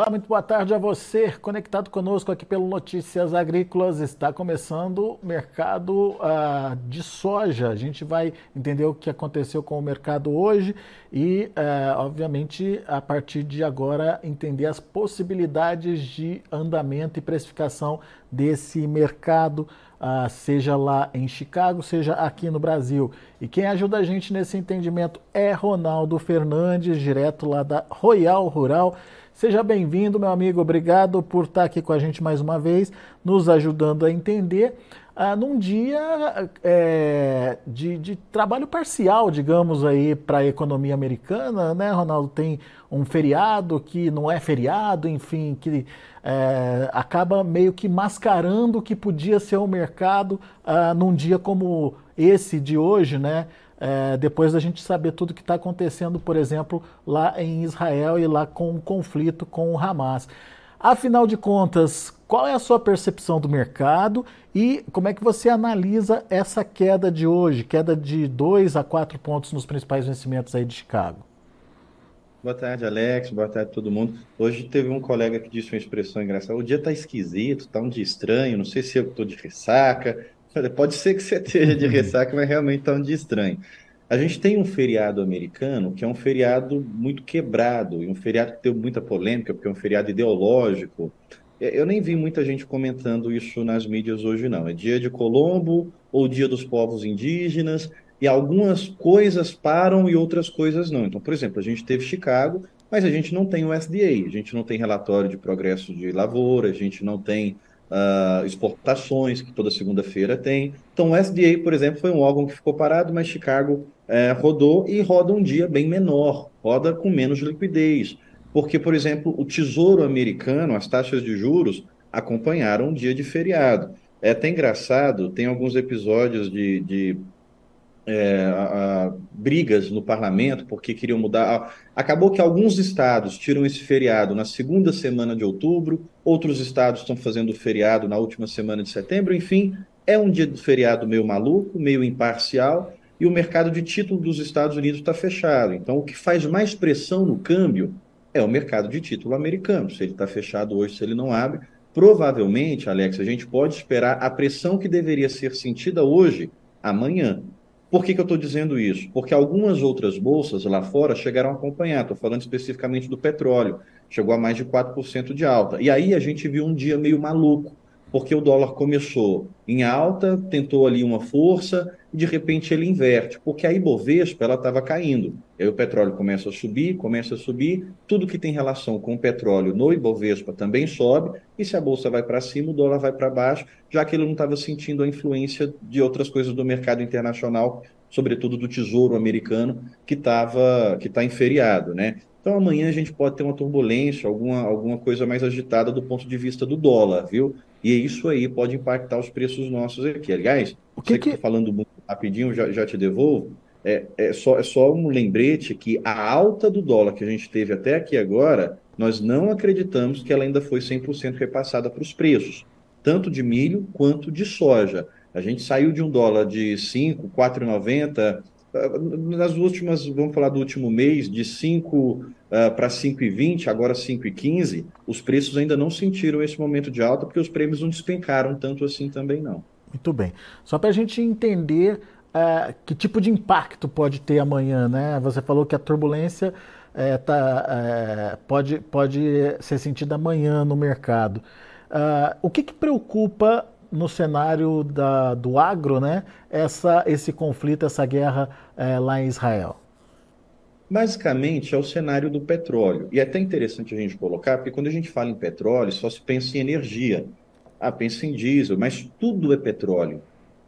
Olá, muito boa tarde a você, conectado conosco aqui pelo Notícias Agrícolas. Está começando o mercado uh, de soja. A gente vai entender o que aconteceu com o mercado hoje e, uh, obviamente, a partir de agora, entender as possibilidades de andamento e precificação desse mercado, uh, seja lá em Chicago, seja aqui no Brasil. E quem ajuda a gente nesse entendimento é Ronaldo Fernandes, direto lá da Royal Rural. Seja bem-vindo, meu amigo. Obrigado por estar aqui com a gente mais uma vez, nos ajudando a entender. Ah, num dia é, de, de, trabalho parcial, digamos aí, para a economia americana, né, Ronaldo? Tem um feriado que não é feriado, enfim, que é, acaba meio que mascarando o que podia ser o mercado ah, num dia como esse de hoje, né? É, depois da gente saber tudo que está acontecendo, por exemplo, lá em Israel e lá com o conflito com o Hamas. Afinal de contas, qual é a sua percepção do mercado e como é que você analisa essa queda de hoje, queda de 2 a 4 pontos nos principais vencimentos aí de Chicago? Boa tarde, Alex. Boa tarde todo mundo. Hoje teve um colega que disse uma expressão engraçada. O dia está esquisito, está um dia estranho. Não sei se eu estou de ressaca, Pode ser que você esteja de ressaca, mas realmente está um dia estranho. A gente tem um feriado americano que é um feriado muito quebrado, e um feriado que deu muita polêmica, porque é um feriado ideológico. Eu nem vi muita gente comentando isso nas mídias hoje, não. É dia de Colombo ou dia dos povos indígenas, e algumas coisas param e outras coisas não. Então, por exemplo, a gente teve Chicago, mas a gente não tem o SDA, a gente não tem relatório de progresso de lavoura, a gente não tem uh, exportações, que toda segunda-feira tem. Então, o SDA, por exemplo, foi um órgão que ficou parado, mas Chicago é, rodou e roda um dia bem menor, roda com menos liquidez. Porque, por exemplo, o Tesouro Americano, as taxas de juros, acompanharam um dia de feriado. É até engraçado, tem alguns episódios de, de é, a, a, brigas no parlamento porque queriam mudar. Acabou que alguns estados tiram esse feriado na segunda semana de outubro, outros estados estão fazendo o feriado na última semana de setembro. Enfim, é um dia de feriado meio maluco, meio imparcial, e o mercado de título dos Estados Unidos está fechado. Então, o que faz mais pressão no câmbio é o mercado de título americano. Se ele está fechado hoje, se ele não abre, provavelmente, Alex, a gente pode esperar a pressão que deveria ser sentida hoje, amanhã. Por que, que eu estou dizendo isso? Porque algumas outras bolsas lá fora chegaram a acompanhar, estou falando especificamente do petróleo, chegou a mais de 4% de alta. E aí a gente viu um dia meio maluco, porque o dólar começou em alta, tentou ali uma força, e de repente ele inverte, porque a Ibovespa ela estava caindo. Aí o petróleo começa a subir, começa a subir, tudo que tem relação com o petróleo no Ibovespa também sobe, e se a bolsa vai para cima, o dólar vai para baixo, já que ele não estava sentindo a influência de outras coisas do mercado internacional, sobretudo do Tesouro americano, que estava que está inferiado, né? Então amanhã a gente pode ter uma turbulência, alguma, alguma coisa mais agitada do ponto de vista do dólar, viu? E isso aí pode impactar os preços nossos aqui. Aliás, o que, que... Tá falando muito rapidinho, já, já te devolvo. É, é, só, é só um lembrete que a alta do dólar que a gente teve até aqui agora, nós não acreditamos que ela ainda foi 100% repassada para os preços, tanto de milho quanto de soja. A gente saiu de um dólar de 5, 4,90 nas últimas, vamos falar do último mês, de 5 uh, para 5,20, agora 5,15, os preços ainda não sentiram esse momento de alta, porque os prêmios não despencaram tanto assim também não. Muito bem. Só para a gente entender uh, que tipo de impacto pode ter amanhã, né? Você falou que a turbulência uh, tá, uh, pode, pode ser sentida amanhã no mercado. o que, que preocupa no cenário da, do agro, né, essa, esse conflito, essa guerra é, lá em Israel? Basicamente é o cenário do petróleo. E é até interessante a gente colocar, porque quando a gente fala em petróleo, só se pensa em energia. Ah, pensa em diesel, mas tudo é petróleo.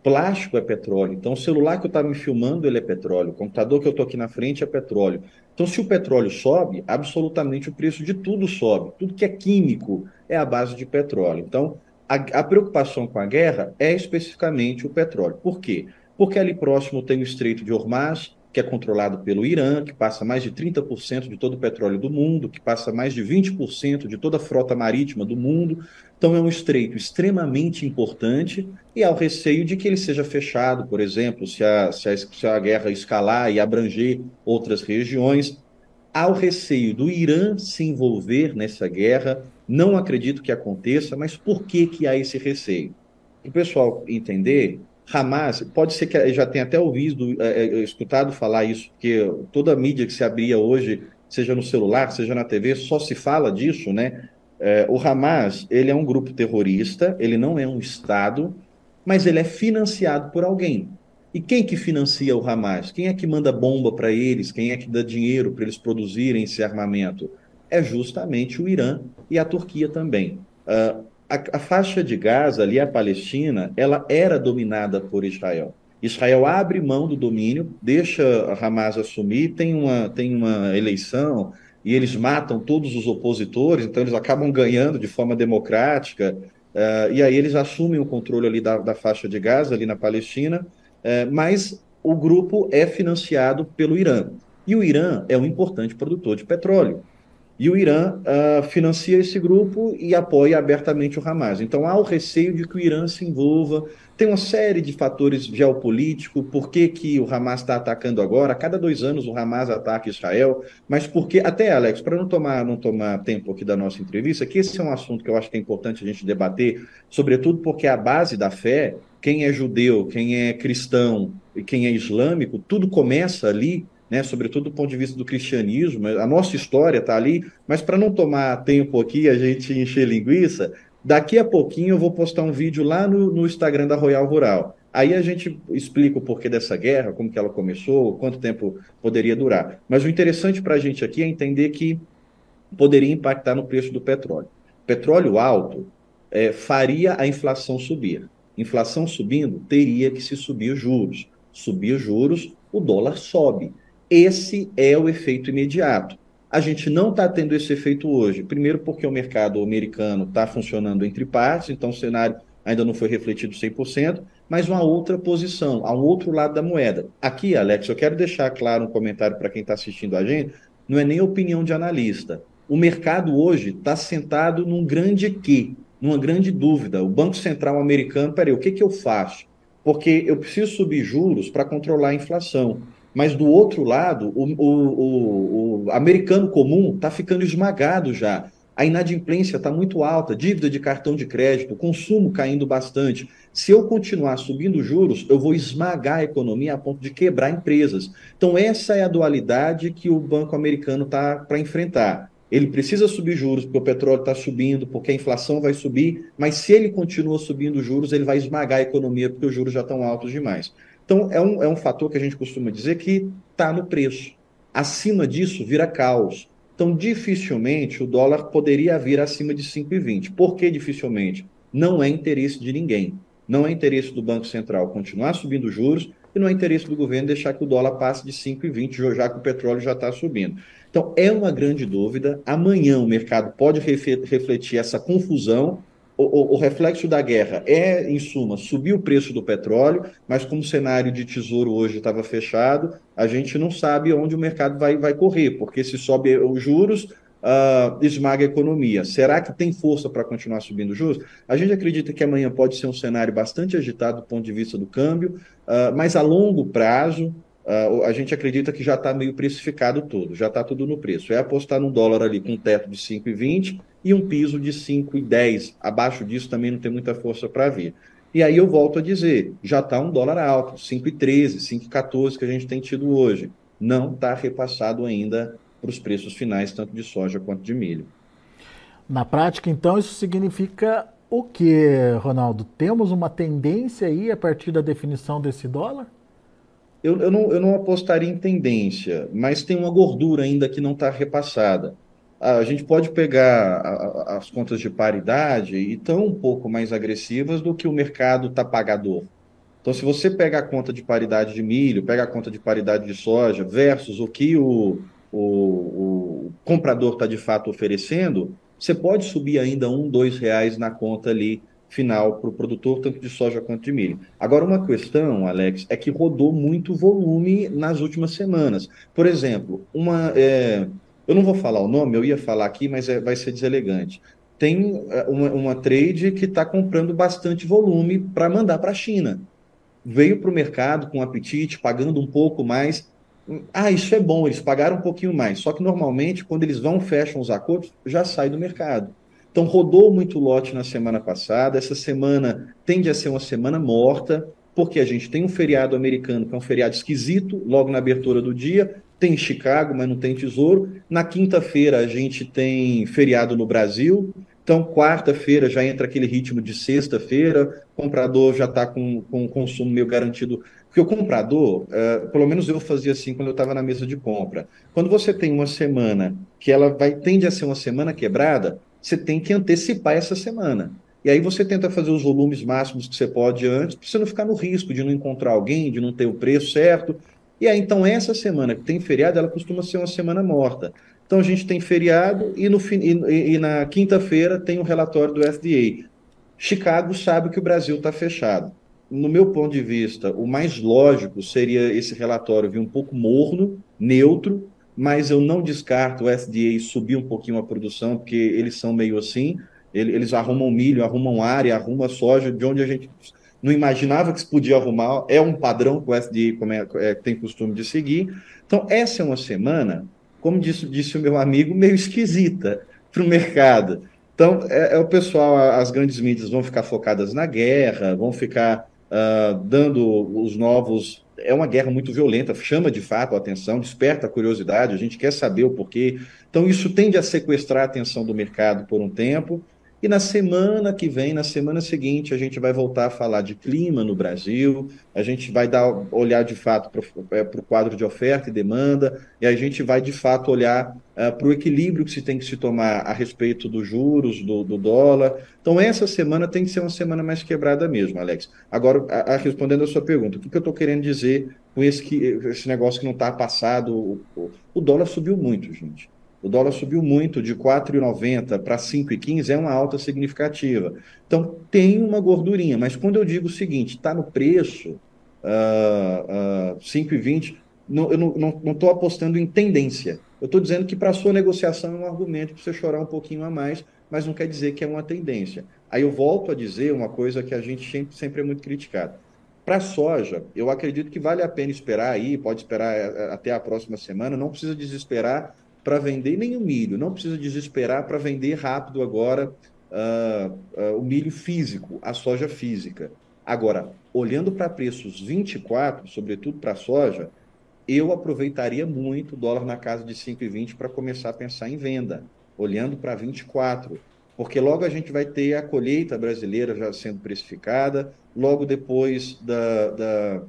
Plástico é petróleo. Então, o celular que eu estava me filmando, ele é petróleo. O computador que eu estou aqui na frente é petróleo. Então, se o petróleo sobe, absolutamente o preço de tudo sobe. Tudo que é químico é a base de petróleo. Então, a, a preocupação com a guerra é especificamente o petróleo. Por quê? Porque ali próximo tem o Estreito de Hormuz, que é controlado pelo Irã, que passa mais de 30% de todo o petróleo do mundo, que passa mais de 20% de toda a frota marítima do mundo. Então, é um estreito extremamente importante e há o receio de que ele seja fechado, por exemplo, se a, se a, se a guerra escalar e abranger outras regiões. Há o receio do Irã se envolver nessa guerra. Não acredito que aconteça, mas por que, que há esse receio? Para o pessoal entender, Hamas, pode ser que já tenha até ouvido, é, é, escutado falar isso, porque toda a mídia que se abria hoje, seja no celular, seja na TV, só se fala disso, né? É, o Hamas, ele é um grupo terrorista, ele não é um Estado, mas ele é financiado por alguém. E quem que financia o Hamas? Quem é que manda bomba para eles? Quem é que dá dinheiro para eles produzirem esse armamento? É justamente o Irã e a Turquia também. Uh, a, a, faixa de Gaza, ali a Palestina, ela era dominada por Israel. Israel abre mão do domínio, deixa Hamas assumir, tem uma, tem uma eleição e eles matam todos os opositores, então eles acabam ganhando de forma democrática, uh, e aí eles assumem o controle ali da, da faixa de Gaza, ali na Palestina, uh, mas o grupo é financiado pelo Irã. E o Irã é um importante produtor de petróleo. E o Irã uh, financia esse grupo e apoia abertamente o Hamas. Então há o receio de que o Irã se envolva. Tem uma série de fatores geopolíticos. Por que, que o Hamas está atacando agora? A cada dois anos o Hamas ataca Israel. Mas por que. Até, Alex, para não tomar, não tomar tempo aqui da nossa entrevista, que esse é um assunto que eu acho que é importante a gente debater, sobretudo porque a base da fé, quem é judeu, quem é cristão e quem é islâmico, tudo começa ali né, sobretudo do ponto de vista do cristianismo, a nossa história está ali, mas para não tomar tempo aqui, a gente encher linguiça, daqui a pouquinho eu vou postar um vídeo lá no, no Instagram da Royal Rural. Aí a gente explica o porquê dessa guerra, como que ela começou, quanto tempo poderia durar. Mas o interessante para a gente aqui é entender que poderia impactar no preço do petróleo. Petróleo alto é, faria a inflação subir. Inflação subindo, teria que se subir os juros. Subir os juros, o dólar sobe. Esse é o efeito imediato. A gente não está tendo esse efeito hoje. Primeiro, porque o mercado americano está funcionando entre partes, então o cenário ainda não foi refletido 100%, mas uma outra posição, um outro lado da moeda. Aqui, Alex, eu quero deixar claro um comentário para quem está assistindo a gente: não é nem opinião de analista. O mercado hoje está sentado num grande que, numa grande dúvida. O Banco Central americano, peraí, o que, que eu faço? Porque eu preciso subir juros para controlar a inflação. Mas do outro lado, o, o, o, o americano comum está ficando esmagado já. A inadimplência está muito alta, dívida de cartão de crédito, consumo caindo bastante. Se eu continuar subindo juros, eu vou esmagar a economia a ponto de quebrar empresas. Então, essa é a dualidade que o Banco Americano está para enfrentar. Ele precisa subir juros porque o petróleo está subindo, porque a inflação vai subir, mas se ele continua subindo juros, ele vai esmagar a economia porque os juros já estão altos demais. Então, é um, é um fator que a gente costuma dizer que está no preço. Acima disso, vira caos. Então, dificilmente o dólar poderia vir acima de 5,20. Por que dificilmente? Não é interesse de ninguém. Não é interesse do Banco Central continuar subindo juros e não é interesse do governo deixar que o dólar passe de 5,20, já que o petróleo já está subindo. Então, é uma grande dúvida. Amanhã o mercado pode refletir essa confusão o, o, reflexo da guerra é, em suma, subir o preço do petróleo, mas como o cenário de tesouro hoje estava fechado, a gente não sabe onde o mercado vai, vai correr, porque se sobe os juros, uh, esmaga a economia. Será que tem força para continuar subindo os juros? A gente acredita que amanhã pode ser um cenário bastante agitado do ponto de vista do câmbio, uh, mas a longo prazo, Uh, a gente acredita que já está meio precificado tudo, já está tudo no preço. É apostar num dólar ali com um teto de 5,20 e um piso de 5,10. Abaixo disso também não tem muita força para vir. E aí eu volto a dizer, já está um dólar alto, 5,13, 5,14 que a gente tem tido hoje. Não está repassado ainda para os preços finais, tanto de soja quanto de milho. Na prática, então, isso significa o que, Ronaldo? Temos uma tendência aí a partir da definição desse dólar? eu, eu, não, eu não apostaria em tendência, mas tem uma gordura ainda que não está repassada. A gente pode pegar as contas de paridade e estão um pouco mais agressivas do que o mercado está pagador. Então, se você pega a conta de paridade de milho, pega a conta de paridade de soja, versus o que o, o, o comprador está de fato oferecendo, você pode subir ainda um, dois reais na conta ali final para o produtor, tanto de soja quanto de milho. Agora, uma questão, Alex, é que rodou muito volume nas últimas semanas. Por exemplo, uma. É, eu não vou falar o nome, eu ia falar aqui, mas é, vai ser deselegante. Tem é, uma, uma trade que está comprando bastante volume para mandar para a China. Veio para o mercado com apetite, pagando um pouco mais. Ah, isso é bom, eles pagaram um pouquinho mais. Só que normalmente, quando eles vão fecham os acordos, já sai do mercado. Então rodou muito lote na semana passada. Essa semana tende a ser uma semana morta, porque a gente tem um feriado americano, que é um feriado esquisito, logo na abertura do dia. Tem Chicago, mas não tem tesouro. Na quinta-feira a gente tem feriado no Brasil. Então, quarta-feira já entra aquele ritmo de sexta-feira, o comprador já está com, com o consumo meio garantido. Porque o comprador, uh, pelo menos eu fazia assim quando eu estava na mesa de compra. Quando você tem uma semana que ela vai tende a ser uma semana quebrada, você tem que antecipar essa semana. E aí você tenta fazer os volumes máximos que você pode antes, para você não ficar no risco de não encontrar alguém, de não ter o preço certo. E aí, então, essa semana que tem feriado, ela costuma ser uma semana morta. Então a gente tem feriado e, no, e, e na quinta-feira tem o relatório do FDA. Chicago sabe que o Brasil está fechado. No meu ponto de vista, o mais lógico seria esse relatório vir um pouco morno, neutro, mas eu não descarto o FDA subir um pouquinho a produção, porque eles são meio assim, eles arrumam milho, arrumam área, arrumam soja, de onde a gente não imaginava que se podia arrumar, é um padrão que o FDA é, é, tem costume de seguir. Então, essa é uma semana como disse, disse o meu amigo, meio esquisita para o mercado. Então, é, é, o pessoal, as grandes mídias vão ficar focadas na guerra, vão ficar uh, dando os novos. É uma guerra muito violenta, chama de fato a atenção, desperta a curiosidade, a gente quer saber o porquê. Então, isso tende a sequestrar a atenção do mercado por um tempo. E na semana que vem, na semana seguinte, a gente vai voltar a falar de clima no Brasil, a gente vai dar olhar de fato para o é, quadro de oferta e demanda, e a gente vai de fato olhar uh, é, para o equilíbrio que se tem que se tomar a respeito dos juros, do, do, dólar. Então, essa semana tem que ser uma semana mais quebrada mesmo, Alex. Agora, a, a, respondendo a sua pergunta, o que, que eu estou querendo dizer com esse, que, esse negócio que não está passado? O, o, o dólar subiu muito, gente. O dólar subiu muito, de 4,90 para 5,15 é uma alta significativa. Então, tem uma gordurinha, mas quando eu digo o seguinte, está no preço, uh, uh, 5,20, não, eu não estou apostando em tendência. Eu estou dizendo que para sua negociação é um argumento para você chorar um pouquinho a mais, mas não quer dizer que é uma tendência. Aí eu volto a dizer uma coisa que a gente sempre, sempre é muito criticado. Para soja, eu acredito que vale a pena esperar aí, pode esperar eh, até a próxima semana, não precisa desesperar para vender nem o milho, não precisa desesperar para vender rápido agora uh, uh, o milho físico, a soja física. Agora, olhando para preços 24, sobretudo para a soja, eu aproveitaria muito o dólar na casa de 5,20 para começar a pensar em venda, olhando para 24, porque logo a gente vai ter a colheita brasileira já sendo precificada, logo depois da, da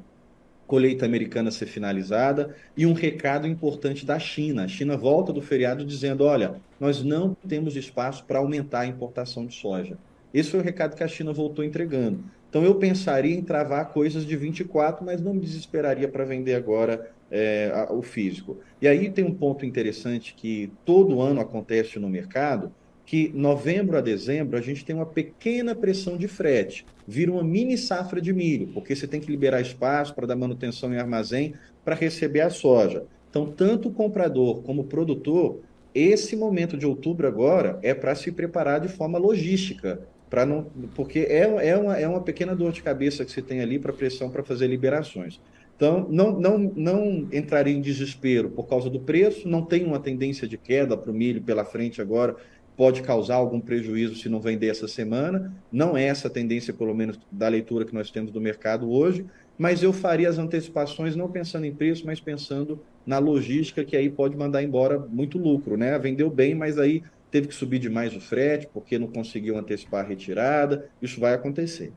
colheita americana ser finalizada e um recado importante da China. A China volta do feriado dizendo: olha, nós não temos espaço para aumentar a importação de soja. Esse foi o recado que a China voltou entregando. Então eu pensaria em travar coisas de 24, mas não me desesperaria para vender agora é, o físico. E aí tem um ponto interessante que todo ano acontece no mercado, que novembro a dezembro a gente tem uma pequena pressão de frete, vira uma mini safra de milho, porque você tem que liberar espaço para dar manutenção em armazém para receber a soja. Então, tanto o comprador como o produtor, esse momento de outubro agora é para se preparar de forma logística, para não, porque é, é, uma, é uma pequena dor de cabeça que você tem ali para pressão para fazer liberações. Então, não, não, não entraria em desespero por causa do preço, não tem uma tendência de queda para o milho pela frente agora, pode causar algum prejuízo se não vender essa semana. Não é essa a tendência, pelo menos, da leitura que nós temos do mercado hoje, mas eu faria as antecipações não pensando em preço, mas pensando na logística, que aí pode mandar embora muito lucro, né? Vendeu bem, mas aí teve que subir demais o frete, porque não conseguiu antecipar a retirada. Isso vai acontecer.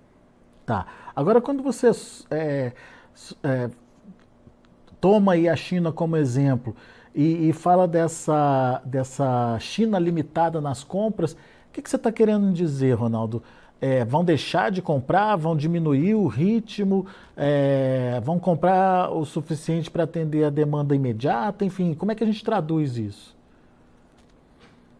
Tá. Agora, quando você é, é, toma aí a China como exemplo, e, e fala dessa, dessa China limitada nas compras. O que, que você está querendo dizer, Ronaldo? É, vão deixar de comprar, vão diminuir o ritmo, é, vão comprar o suficiente para atender a demanda imediata, enfim, como é que a gente traduz isso?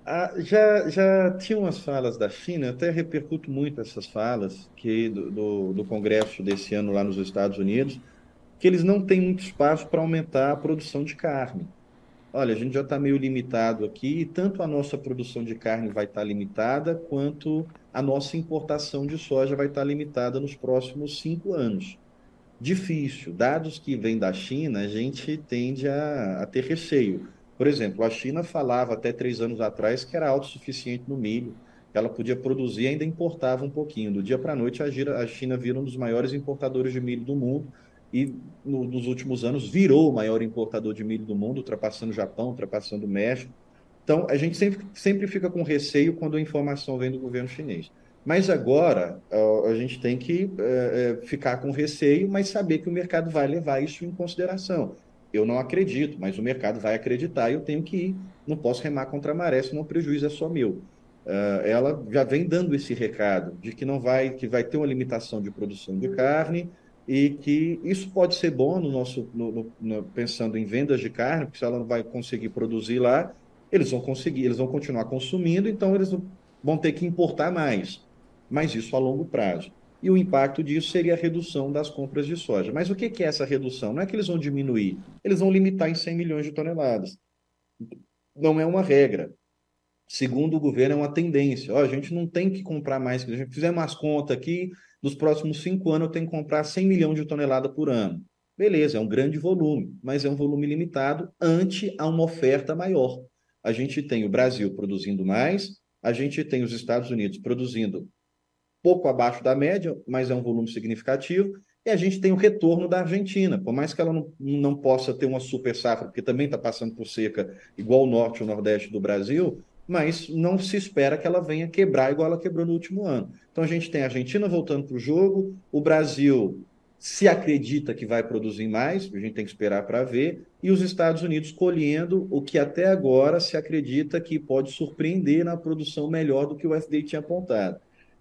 Ah, já, já tinha umas falas da China, até repercuto muito essas falas que do, do, do Congresso desse ano lá nos Estados Unidos, que eles não têm muito espaço para aumentar a produção de carne olha, a gente já está meio limitado aqui, e tanto a nossa produção de carne vai estar tá limitada, quanto a nossa importação de soja vai estar tá limitada nos próximos cinco anos. Difícil. Dados que vêm da China, a gente tende a, a ter receio. Por exemplo, a China falava até três anos atrás que era autossuficiente no milho, ela podia produzir e ainda importava um pouquinho. Do dia para a noite, a China vira um dos maiores importadores de milho do mundo e no, nos últimos anos virou o maior importador de milho do mundo, ultrapassando o Japão, ultrapassando o México. Então, a gente sempre, sempre fica com receio quando a informação vem do governo chinês. Mas agora a gente tem que é, ficar com receio, mas saber que o mercado vai levar isso em consideração. Eu não acredito, mas o mercado vai acreditar e eu tenho que ir. Não posso remar contra a maré, senão o prejuízo é só meu. Uh, ela já vem dando esse recado de que não vai, que vai ter uma limitação de produção de carne e que isso pode ser bom no nosso, no, no, pensando em vendas de carne, porque se ela não vai conseguir produzir lá, eles vão conseguir, eles vão continuar consumindo, então eles vão ter que importar mais mas isso a longo prazo. E o impacto disso seria a redução das compras de soja. Mas o que é essa redução? Não é que eles vão diminuir, eles vão limitar em 100 milhões de toneladas. Não é uma regra. Segundo o governo, é uma tendência. Ó, a gente não tem que comprar mais. A gente fizer umas contas aqui, nos próximos cinco anos eu tenho que comprar 100 milhões de toneladas por ano. Beleza, é um grande volume, mas é um volume limitado ante a uma oferta maior. A gente tem o Brasil produzindo mais, a gente tem os Estados Unidos produzindo pouco abaixo da média, mas é um volume significativo. E a gente tem o retorno da Argentina, por mais que ela não, não possa ter uma super safra, porque também está passando por seca, igual o norte e o nordeste do Brasil, mas não se espera que ela venha quebrar igual ela quebrou no último ano. Então a gente tem a Argentina voltando para o jogo, o Brasil se acredita que vai produzir mais, a gente tem que esperar para ver, e os Estados Unidos colhendo o que até agora se acredita que pode surpreender na produção melhor do que o FDA tinha apontado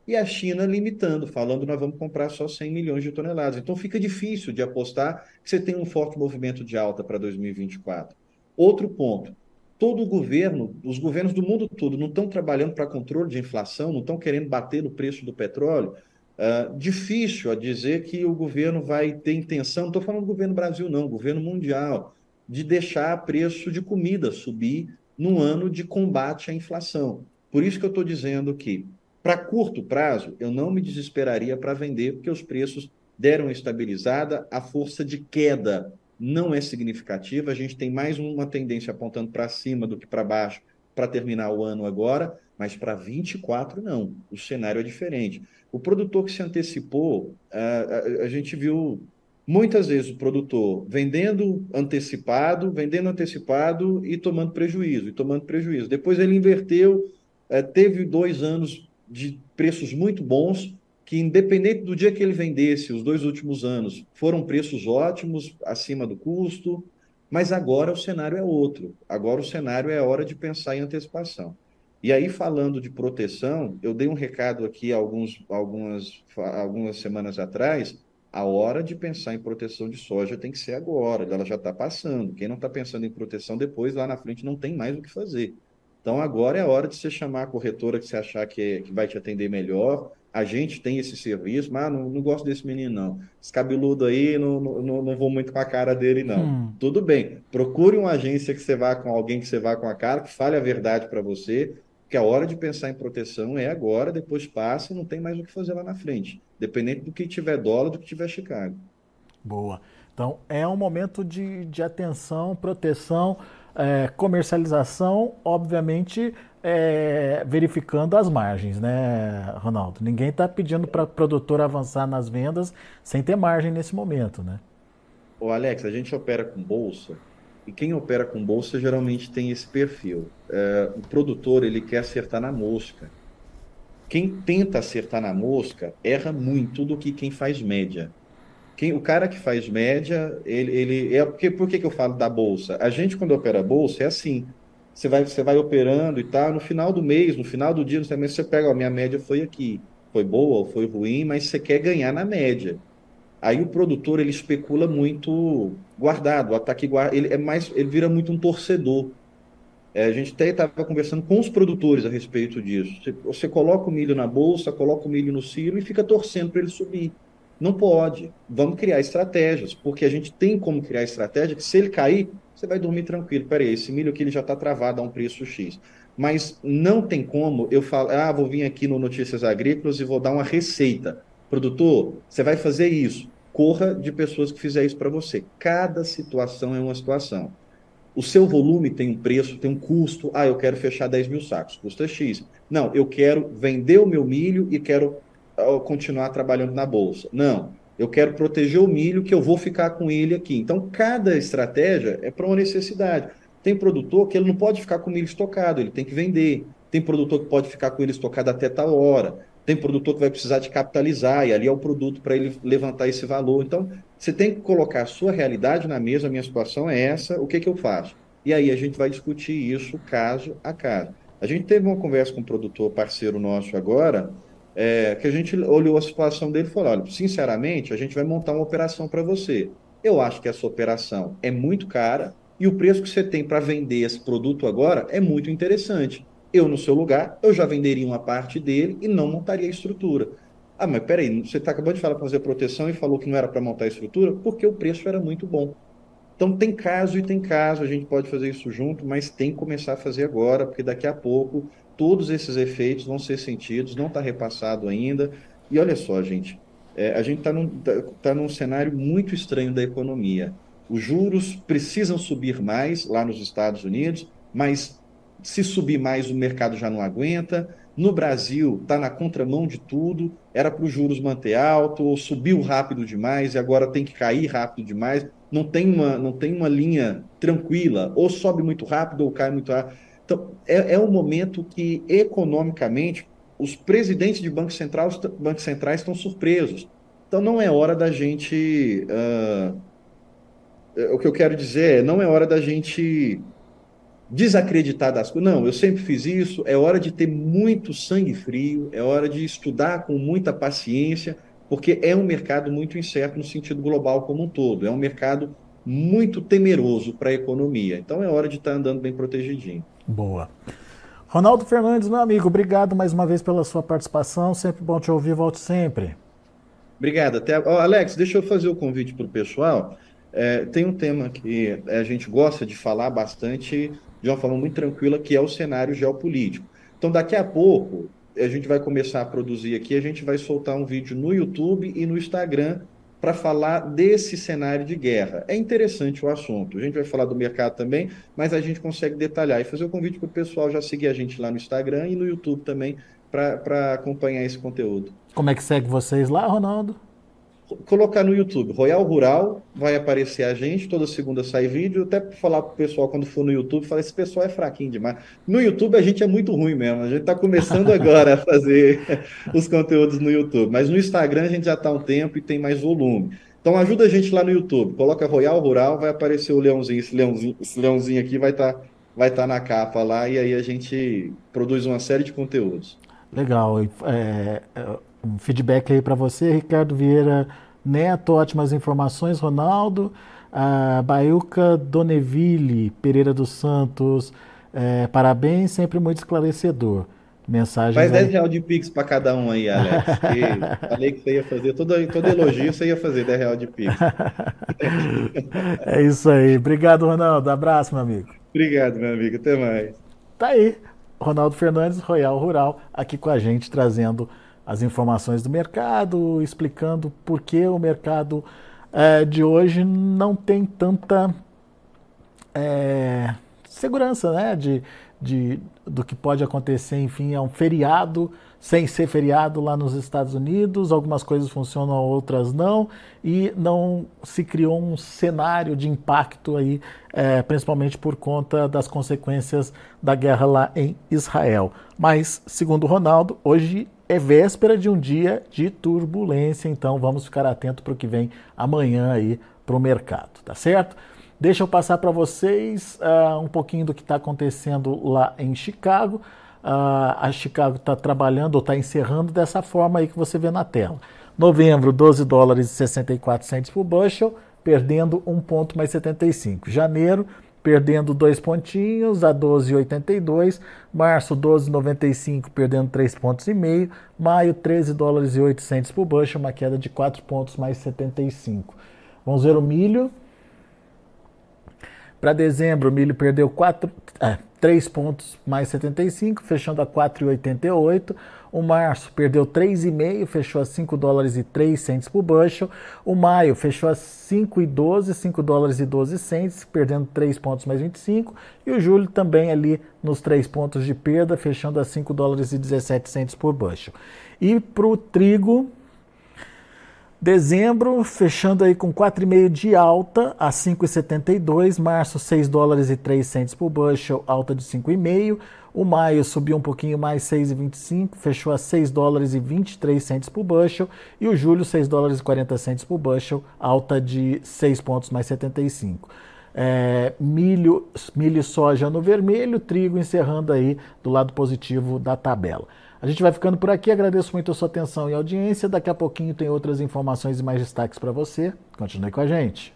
e a China limitando, falando nós vamos comprar só 100 milhões de toneladas. Então fica difícil de apostar que você tem um forte movimento de alta para 2024. Outro ponto, todo o governo, os governos do mundo todo não estão trabalhando para controle de inflação, não estão querendo bater no preço do petróleo. Uh, difícil a dizer que o governo vai ter intenção, não estou falando do governo Brasil, não, governo mundial, de deixar preço de comida subir num ano de combate à inflação. Por isso que eu estou dizendo que para curto prazo, eu não me desesperaria para vender, porque os preços deram estabilizada, a força de queda não é significativa, a gente tem mais uma tendência apontando para cima do que para baixo para terminar o ano agora, mas para 24 não, o cenário é diferente. O produtor que se antecipou, a, a, a gente viu muitas vezes o produtor vendendo antecipado, vendendo antecipado e tomando prejuízo, e tomando prejuízo. Depois ele inverteu, é, teve dois anos de preços muito bons, que independente do dia que ele vendesse, os dois últimos anos, foram preços ótimos, acima do custo, mas agora o cenário é outro. Agora o cenário é hora de pensar em antecipação. E aí, falando de proteção, eu dei um recado aqui alguns, algumas, algumas semanas atrás. A hora de pensar em proteção de soja tem que ser agora, ela já está passando. Quem não está pensando em proteção depois, lá na frente, não tem mais o que fazer. Então, agora é a hora de você chamar a corretora que você achar que, é, que vai te atender melhor. A gente tem esse serviço, mas não, não gosto desse menino, não. Esse cabeludo aí, não, não, não vou muito com a cara dele, não. Hum. Tudo bem. Procure uma agência que você vá com alguém que você vá com a cara, que fale a verdade para você, que a hora de pensar em proteção é agora, depois passa e não tem mais o que fazer lá na frente. Dependente do que tiver dólar, do que tiver Chicago. Boa. Então, é um momento de, de atenção, proteção é, comercialização, obviamente, é, verificando as margens, né, Ronaldo? Ninguém está pedindo para produtor avançar nas vendas sem ter margem nesse momento, né? O Alex, a gente opera com bolsa e quem opera com bolsa geralmente tem esse perfil. É, o produtor ele quer acertar na mosca. Quem tenta acertar na mosca erra muito do que quem faz média. Quem, o cara que faz média, ele, ele é porque por que, que eu falo da bolsa? A gente quando opera bolsa é assim. Você vai, você vai operando e tal, no final do mês, no final do dia, no final você pega, ó, minha média foi aqui, foi boa ou foi ruim, mas você quer ganhar na média. Aí o produtor ele especula muito guardado, o ataque guarda, ele é mais, ele vira muito um torcedor. É, a gente até estava conversando com os produtores a respeito disso. Você, você coloca o milho na bolsa, coloca o milho no silo e fica torcendo para ele subir. Não pode. Vamos criar estratégias, porque a gente tem como criar estratégia que se ele cair, você vai dormir tranquilo. Peraí, esse milho aqui ele já está travado a um preço X. Mas não tem como eu falar, ah, vou vir aqui no Notícias Agrícolas e vou dar uma receita. Produtor, você vai fazer isso. corra de pessoas que fizer isso para você. Cada situação é uma situação. O seu volume tem um preço, tem um custo. Ah, eu quero fechar 10 mil sacos, custa X. Não, eu quero vender o meu milho e quero continuar trabalhando na bolsa. Não, eu quero proteger o milho que eu vou ficar com ele aqui. Então, cada estratégia é para uma necessidade. Tem produtor que ele não pode ficar com o milho estocado, ele tem que vender. Tem produtor que pode ficar com ele estocado até tal hora. Tem produtor que vai precisar de capitalizar, e ali é o produto para ele levantar esse valor. Então, você tem que colocar a sua realidade na mesa, a minha situação é essa, o que, que eu faço? E aí a gente vai discutir isso caso a caso. A gente teve uma conversa com um produtor parceiro nosso agora, é, que a gente olhou a situação dele e falou: olha, sinceramente, a gente vai montar uma operação para você. Eu acho que essa operação é muito cara e o preço que você tem para vender esse produto agora é muito interessante. Eu, no seu lugar, eu já venderia uma parte dele e não montaria a estrutura. Ah, mas peraí, você tá, acabou de falar para fazer proteção e falou que não era para montar a estrutura porque o preço era muito bom. Então tem caso e tem caso, a gente pode fazer isso junto, mas tem que começar a fazer agora, porque daqui a pouco todos esses efeitos vão ser sentidos, não está repassado ainda. E olha só, gente, é, a gente está num, tá, tá num cenário muito estranho da economia. Os juros precisam subir mais lá nos Estados Unidos, mas se subir mais, o mercado já não aguenta. No Brasil, está na contramão de tudo. Era para os juros manter alto, ou subiu rápido demais e agora tem que cair rápido demais. Não tem uma, não tem uma linha tranquila. Ou sobe muito rápido ou cai muito rápido. Então, é, é um momento que, economicamente, os presidentes de bancos centrais, bancos centrais estão surpresos. Então, não é hora da gente. Uh, o que eu quero dizer é: não é hora da gente desacreditar das coisas. Não, eu sempre fiz isso. É hora de ter muito sangue frio, é hora de estudar com muita paciência, porque é um mercado muito incerto no sentido global como um todo. É um mercado muito temeroso para a economia. Então é hora de estar tá andando bem protegidinho. Boa. Ronaldo Fernandes, meu amigo, obrigado mais uma vez pela sua participação. Sempre bom te ouvir, volte sempre. Obrigado. Até... Oh, Alex, deixa eu fazer o convite para o pessoal. É, tem um tema que a gente gosta de falar bastante de uma forma muito tranquila, que é o cenário geopolítico. Então, daqui a pouco, a gente vai começar a produzir aqui, a gente vai soltar um vídeo no YouTube e no Instagram para falar desse cenário de guerra. É interessante o assunto. A gente vai falar do mercado também, mas a gente consegue detalhar e fazer o convite para o pessoal já seguir a gente lá no Instagram e no YouTube também para acompanhar esse conteúdo. Como é que segue vocês lá, Ronaldo? Colocar no YouTube Royal Rural, vai aparecer a gente, toda segunda sai vídeo, até para falar pro pessoal quando for no YouTube, falar esse pessoal é fraquinho demais. No YouTube a gente é muito ruim mesmo, a gente está começando agora a fazer os conteúdos no YouTube, mas no Instagram a gente já está há um tempo e tem mais volume. Então ajuda a gente lá no YouTube, coloca Royal Rural, vai aparecer o leãozinho, esse leãozinho, esse leãozinho aqui vai estar tá, vai tá na capa lá e aí a gente produz uma série de conteúdos. Legal. É, é um feedback aí para você, Ricardo Vieira Neto, ótimas informações, Ronaldo, a Baiuca Doneville Pereira dos Santos, é, parabéns, sempre muito esclarecedor. Mensagem. Faz 10 reais de Pix para cada um aí, Alex. falei que você ia fazer, todo, todo elogio você ia fazer 10 reais de Pix. é isso aí. Obrigado, Ronaldo. Abraço, meu amigo. Obrigado, meu amigo. Até mais. Tá aí. Ronaldo Fernandes, Royal Rural, aqui com a gente, trazendo as informações do mercado, explicando por que o mercado é, de hoje não tem tanta é, segurança né, de, de, do que pode acontecer. Enfim, é um feriado sem ser feriado lá nos Estados Unidos, algumas coisas funcionam, outras não, e não se criou um cenário de impacto aí, é, principalmente por conta das consequências da guerra lá em Israel. Mas, segundo Ronaldo, hoje é véspera de um dia de turbulência, então vamos ficar atento para o que vem amanhã aí para o mercado, tá certo? Deixa eu passar para vocês uh, um pouquinho do que está acontecendo lá em Chicago. Uh, a Chicago está trabalhando ou está encerrando dessa forma aí que você vê na tela. Novembro, 12 dólares e 64 centos por bushel, perdendo um ponto mais 75. Janeiro, perdendo dois pontinhos a 12,82. Março, 12,95, perdendo três pontos e meio. Maio, 13 dólares e 800 por bushel, uma queda de 4 pontos mais 75. Vamos ver o milho. Para dezembro, o milho perdeu 4, é, 3 pontos mais 75, fechando a 4,88. O março perdeu 3,5, fechou a 5 dólares e 3 centes por bushel. O maio fechou a 5,12, 5 dólares e 12 centes, perdendo 3 pontos mais 25. E o julho também ali nos 3 pontos de perda, fechando a 5 dólares e 17 centes por bushel. E para o trigo, Dezembro, fechando aí com 4,5 de alta a 5,72. Março, 6 dólares e 3 centes por bushel, alta de 5,5. O maio subiu um pouquinho mais, 6,25, fechou a 6 dólares e 23 centes por bushel. E o julho, 6 dólares e 40 centes por bushel, alta de 6 pontos mais 75. É, milho, milho e soja no vermelho, trigo encerrando aí do lado positivo da tabela. A gente vai ficando por aqui, agradeço muito a sua atenção e audiência. Daqui a pouquinho tem outras informações e mais destaques para você. Continue com a gente.